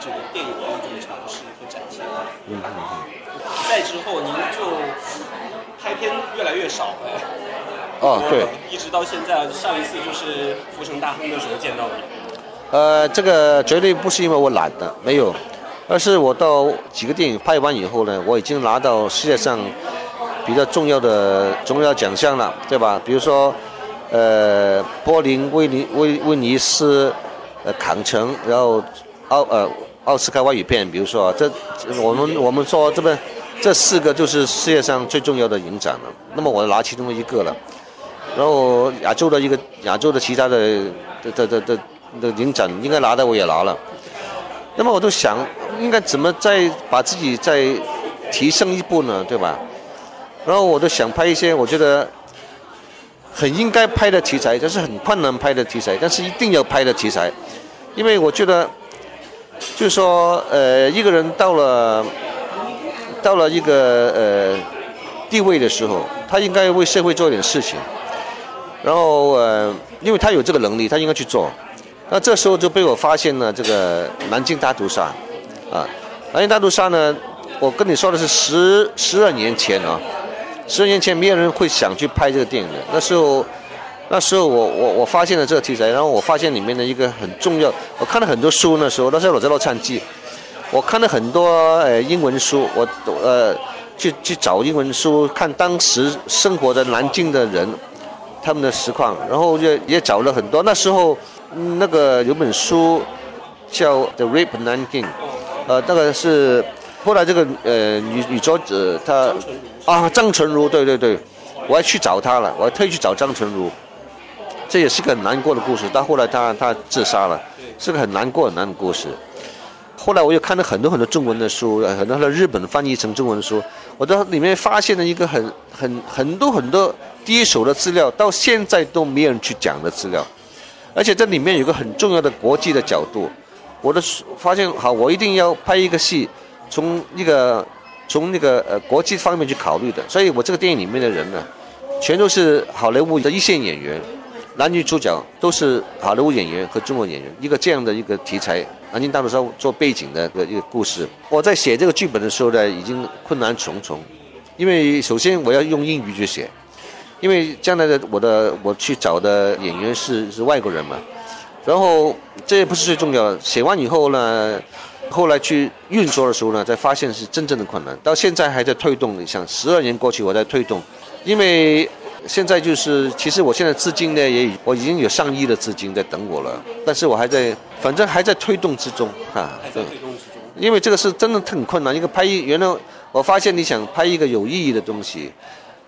这个电影的一种尝试和展现。嗯嗯嗯。在之后，您就拍片片越来越少了。哦，对，一直到现在，上一次就是《浮城大亨》的时候见到你。呃，这个绝对不是因为我懒的，没有，而是我到几个电影拍完以后呢，我已经拿到世界上比较重要的重要奖项了，对吧？比如说，呃，柏林、威尼、威威尼斯、呃，坎城，然后奥呃奥斯卡外语片，比如说这我们我们说这边这四个就是世界上最重要的影展了。那么我拿其中的一个了，然后亚洲的一个亚洲的其他的的的的的。的影展应该拿的我也拿了，那么我都想应该怎么再把自己再提升一步呢，对吧？然后我都想拍一些我觉得很应该拍的题材，但是很困难拍的题材，但是一定要拍的题材，因为我觉得就是说呃一个人到了到了一个呃地位的时候，他应该为社会做点事情，然后呃因为他有这个能力，他应该去做。那这时候就被我发现了这个南京大屠杀，啊，南京大屠杀呢，我跟你说的是十十二年前啊，十二年前没有人会想去拍这个电影的。那时候，那时候我我我发现了这个题材，然后我发现里面的一个很重要，我看了很多书那时候，那时候我在洛杉矶，我看了很多呃英文书，我呃去去找英文书看当时生活在南京的人他们的实况，然后也也找了很多那时候。那个有本书叫《The Rape Nanking》，呃，那个是后来这个呃女女作者她啊张纯如，对对对，我还去找她了，我还特意去找张纯如，这也是个很难过的故事。到后来她她自杀了，是个很难过很难的故事。后来我又看了很多很多中文的书，很多的日本翻译成中文的书，我在里面发现了一个很很很多很多第一手的资料，到现在都没有人去讲的资料。而且这里面有个很重要的国际的角度，我的发现好，我一定要拍一个戏，从一个从那个呃国际方面去考虑的。所以我这个电影里面的人呢，全都是好莱坞的一线演员，男女主角都是好莱坞演员和中国演员。一个这样的一个题材，南京大屠杀做背景的一个一个故事。我在写这个剧本的时候呢，已经困难重重，因为首先我要用英语去写。因为将来的我的我去找的演员是是外国人嘛，然后这也不是最重要的。写完以后呢，后来去运作的时候呢，才发现是真正的困难。到现在还在推动，你像十二年过去，我在推动。因为现在就是，其实我现在资金呢也我已经有上亿的资金在等我了，但是我还在，反正还在推动之中啊。还在推动之中。因为这个是真的很困难。一个拍一，原来我发现你想拍一个有意义的东西。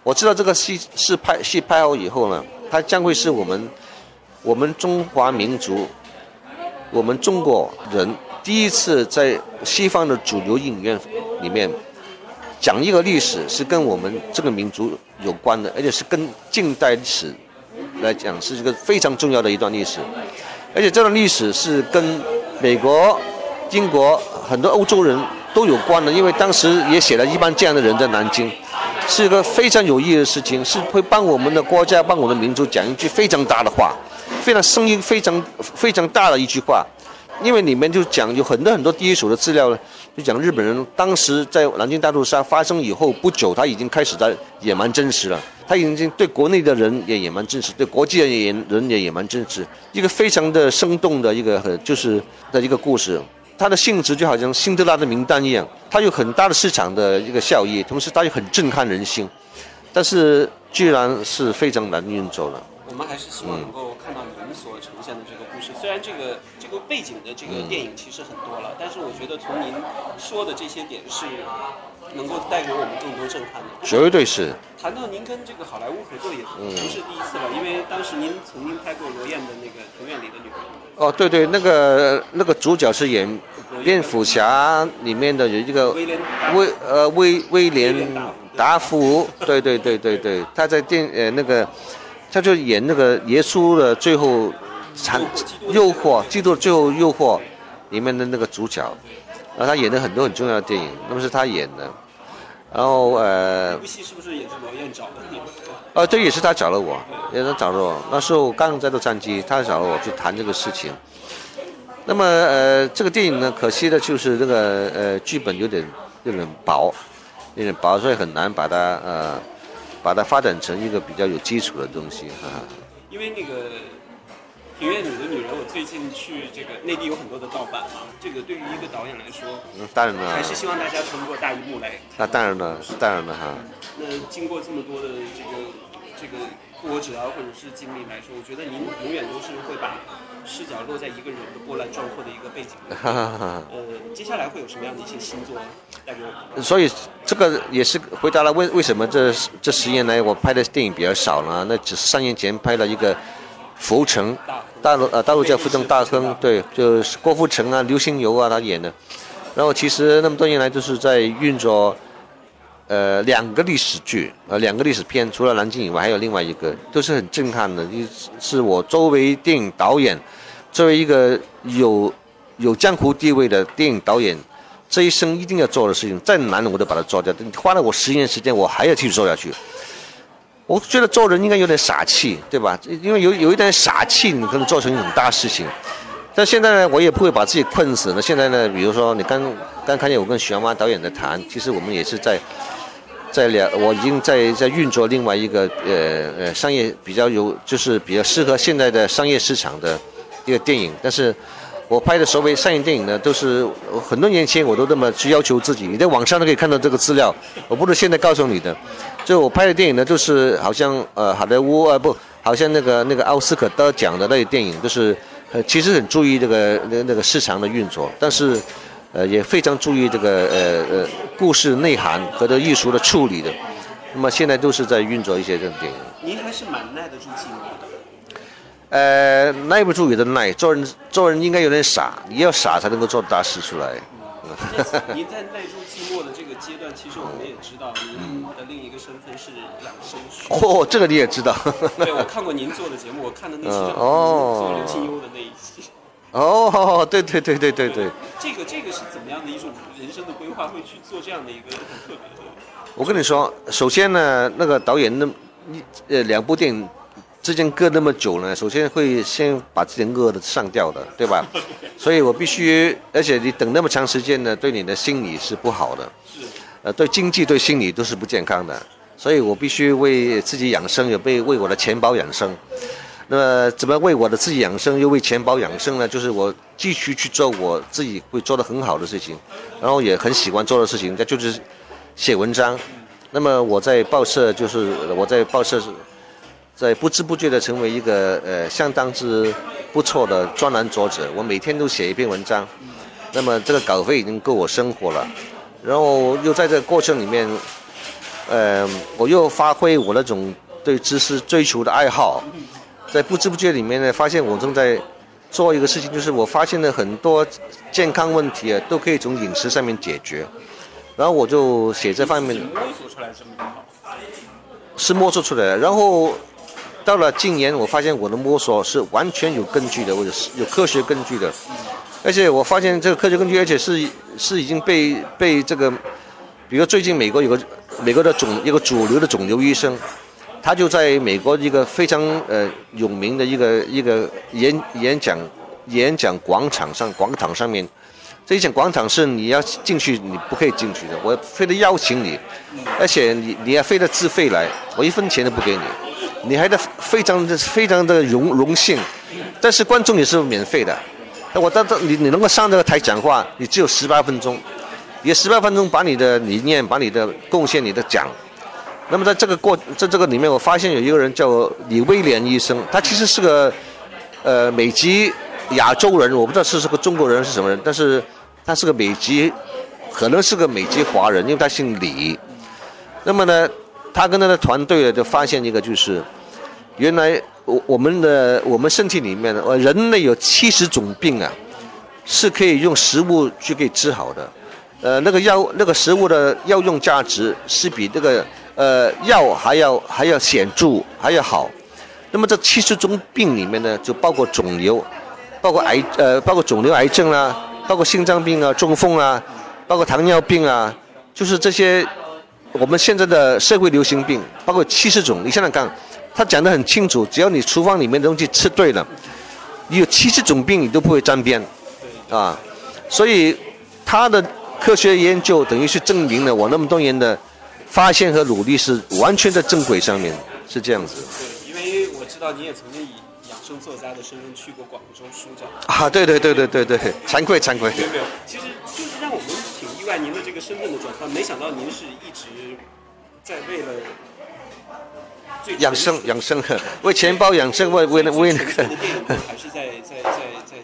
我知道这个戏是拍戏拍好以后呢，它将会是我们我们中华民族，我们中国人第一次在西方的主流影院里面讲一个历史，是跟我们这个民族有关的，而且是跟近代史来讲是一个非常重要的一段历史，而且这段历史是跟美国、英国很多欧洲人都有关的，因为当时也写了一帮这样的人在南京。是一个非常有意义的事情，是会帮我们的国家、帮我们的民族讲一句非常大的话，非常声音非常非常大的一句话。因为里面就讲有很多很多第一手的资料呢，就讲日本人当时在南京大屠杀发生以后不久，他已经开始在野蛮真实了。他已经对国内的人也野蛮真实，对国际的人也野蛮真实，一个非常的生动的一个很就是的一个故事。它的性质就好像辛德拉的名单一样，它有很大的市场的一个效益，同时它又很震撼人心，但是居然是非常难运作了。我们还是希望能够看到您所呈现的这个故事。虽然这个这个背景的这个电影其实很多了，但是我觉得从您说的这些点是。能够带给我们更多震撼的，绝对是。谈到您跟这个好莱坞合作也不是第一次了，因为当时您曾经拍过罗燕的那个《庭院里的女人》。哦，对对，那个那个主角是演蝙蝠侠里面的有一个威呃威威廉达福，对对对对对，他在电呃那个他就演那个耶稣的最后残诱惑，嫉妒最后诱惑里面的那个主角。然后他演的很多很重要的电影，那么是他演的。然后呃，这部戏是不是也是罗燕找的你？呃，对，也是他找了我，也是他找了我。那时候刚在做战机，他找了我去谈这个事情。那么呃，这个电影呢，可惜的就是这个呃剧本有点有点薄，有点薄，所以很难把它呃把它发展成一个比较有基础的东西啊。因为那个《庭院里的女人》，我最近去这个内地有很多的盗版嘛，这个对于一个导演来说，嗯，当然了还，是希望大家通过大荧幕来。那当然了，当然了哈。那经过这么多的这个这个波折啊，或者是经历来说，我觉得您永远都是会把视角落在一个人的波澜壮阔的一个背景里。哈哈哈。呃，接下来会有什么样的一些新作带给我们？所以这个也是回答了为为什么这这十年来我拍的电影比较少呢？那只是三年前拍了一个《浮城》，大陆呃大陆叫《浮城大亨》，对，就是郭富城啊、刘心悠啊他演的。然后其实那么多年来就是在运作，呃两个历史剧，呃两个历史片，除了南京以外，还有另外一个，都是很震撼的。是我作为电影导演，作为一个有有江湖地位的电影导演。这一生一定要做的事情，再难我都把它做掉。你花了我十年时间，我还要继续做下去。我觉得做人应该有点傻气，对吧？因为有有一点傻气，你可能做成一种大事情。但现在呢，我也不会把自己困死了。现在呢，比如说你刚刚看见我跟许鞍华导演的谈，其实我们也是在在两，我已经在在运作另外一个呃呃商业比较有，就是比较适合现在的商业市场的一个电影，但是。我拍的所谓商业电影呢，都是很多年前我都这么去要求自己。你在网上都可以看到这个资料，我不是现在告诉你的。就我拍的电影呢，就是好像呃好莱坞啊不，好像那个那个奥斯卡得奖的那些电影，就是呃其实很注意这个那那个市场的运作，但是呃也非常注意这个呃呃故事内涵和这艺术的处理的。那么现在都是在运作一些这种电影。您还是蛮耐得住寂寞的。呃，耐不住也得耐，做人做人应该有点傻，你要傻才能够做大事出来。那 您在耐住寂寞的这个阶段，其实我们也知道，您的另一个身份是养生术。哦、这个你也知道。对，我看过您做的节目，我看的那期哦做刘清幽的那一期。哦，对对对对对对，这个这个是怎么样的一种人生的规划，会去做这样的一个很特别的？我跟你说，首先呢，那个导演那一呃两部电影之间隔那么久呢，首先会先把自己饿的上吊的，对吧？所以我必须，而且你等那么长时间呢，对你的心理是不好的，是呃，对经济对心理都是不健康的，所以我必须为自己养生，也为为我的钱包养生。那么怎么为我的自己养生，又为钱包养生呢？就是我继续去做我自己会做得很好的事情，然后也很喜欢做的事情，那就是写文章。那么我在报社，就是我在报社，在不知不觉的成为一个呃相当之不错的专栏作者。我每天都写一篇文章，那么这个稿费已经够我生活了。然后又在这个过程里面，呃，我又发挥我那种对知识追求的爱好，在不知不觉里面呢，发现我正在做一个事情，就是我发现了很多健康问题啊，都可以从饮食上面解决。然后我就写这方面摸索出来。是摸索出来的。然后到了今年，我发现我的摸索是完全有根据的，或者是有科学根据的。而且我发现这个科学根据，而且是是已经被被这个，比如最近美国有个美国的肿一个主流的肿瘤医生，他就在美国一个非常呃有名的一个一个演演讲演讲广场上广场上面，这一场广场是你要进去你不可以进去的，我非得邀请你，而且你你要非得自费来，我一分钱都不给你，你还得非常的非常的荣荣幸，但是观众也是免费的。我到这你你能够上这个台讲话，你只有十八分钟，你十八分钟把你的理念、把你的贡献、你的讲。那么在这个过在这个里面，我发现有一个人叫李威廉医生，他其实是个呃美籍亚洲人，我不知道是是个中国人是什么人，但是他是个美籍，可能是个美籍华人，因为他姓李。那么呢，他跟他的团队就发现一个就是，原来我我们的我们身体里面的呃人类有七十种病啊，是可以用食物去给治好的。呃，那个药那个食物的药用价值是比这个呃药还要还要显著还要好。那么这七十种病里面呢，就包括肿瘤，包括癌呃包括肿瘤癌症啦，包括心脏病啊、中风啊，包括糖尿病啊，就是这些我们现在的社会流行病，包括七十种。你想想看，他讲得很清楚，只要你厨房里面的东西吃对了，你有七十种病你都不会沾边，啊，所以他的科学研究等于是证明了我那么多年的发现和努力是完全在正轨上面，是这样子。对，因为我知道你也曾经以养生作家的身份去过广州书展。啊，对对对对对对，惭愧惭愧。没有没有，其实就是让我们挺意外您的这个身份的转换，没想到您是一直在为了最养生养生，为钱包养生，为为了为那个。还是在在在在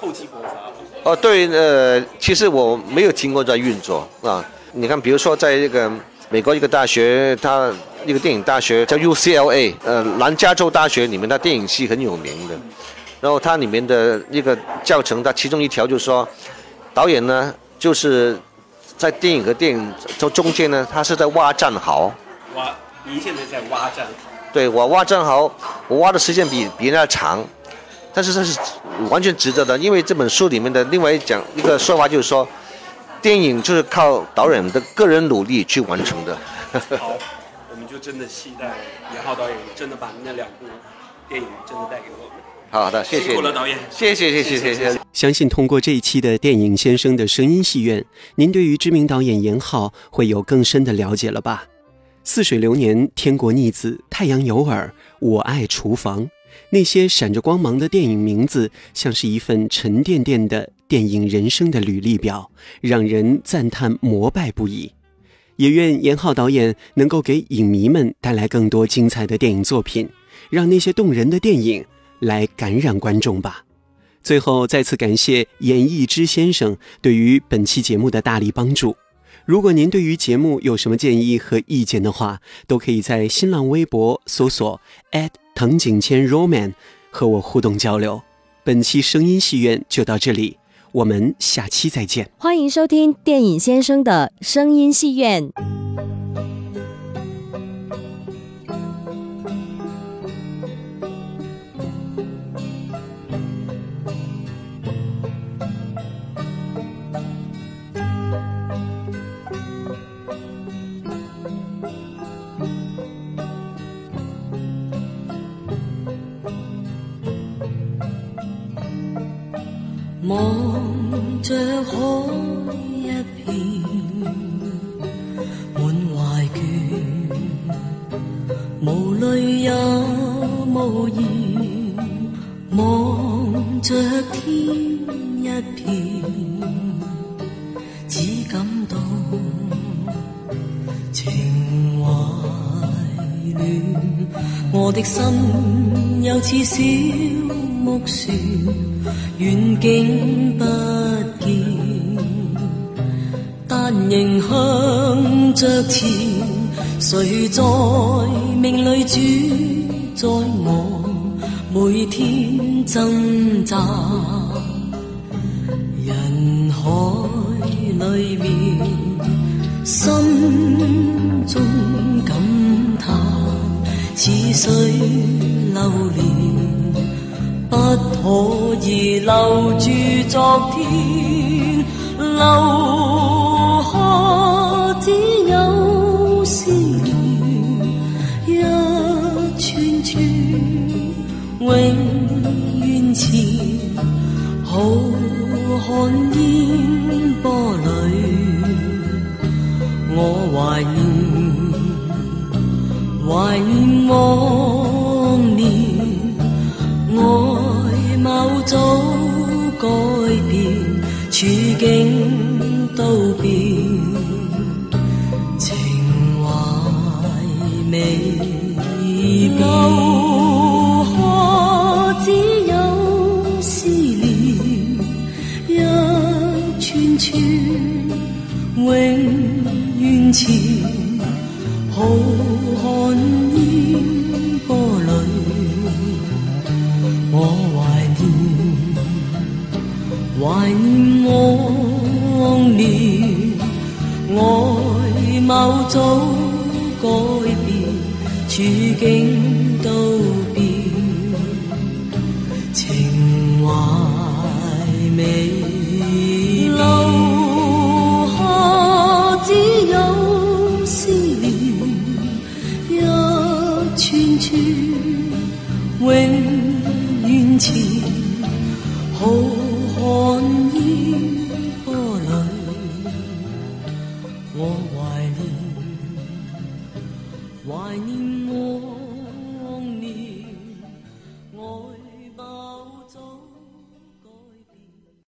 厚积薄发。哦，对，呃，其实我没有听过在运作啊。你看，比如说在这个美国一个大学，它一个电影大学叫 UCLA，呃，南加州大学里面的电影系很有名的。然后它里面的一个教程，它其中一条就是说，导演呢就是在电影和电影中中间呢，他是在挖战壕。挖，您现在在挖战壕。对我挖战壕，我挖的时间比比人家长，但是这是完全值得的，因为这本书里面的另外一讲一个说法就是说，电影就是靠导演的个人努力去完成的。好，我们就真的期待严浩导演真的把那两部电影真的带给我们。好的，谢谢。辛苦了，导演。谢谢，谢谢，谢谢。相信通过这一期的电影先生的声音戏院，您对于知名导演严浩会有更深的了解了吧？似水流年、天国逆子、太阳有耳、我爱厨房，那些闪着光芒的电影名字，像是一份沉甸甸的电影人生的履历表，让人赞叹膜拜不已。也愿严浩导演能够给影迷们带来更多精彩的电影作品，让那些动人的电影来感染观众吧。最后，再次感谢严艺之先生对于本期节目的大力帮助。如果您对于节目有什么建议和意见的话，都可以在新浪微博搜索藤井千 roman 和我互动交流。本期声音戏院就到这里，我们下期再见。欢迎收听电影先生的声音戏院。望着海一片，满怀倦，无泪也无言。望着天一片，只感到情怀乱。我的心又似小木船。远景不见，但仍向着前。谁在命里主宰我？每天挣扎，人海里面，心中感叹，似水流年。不可以留住昨天，留下只有思念，一串串永远前，浩瀚烟波里，我怀念，怀念我。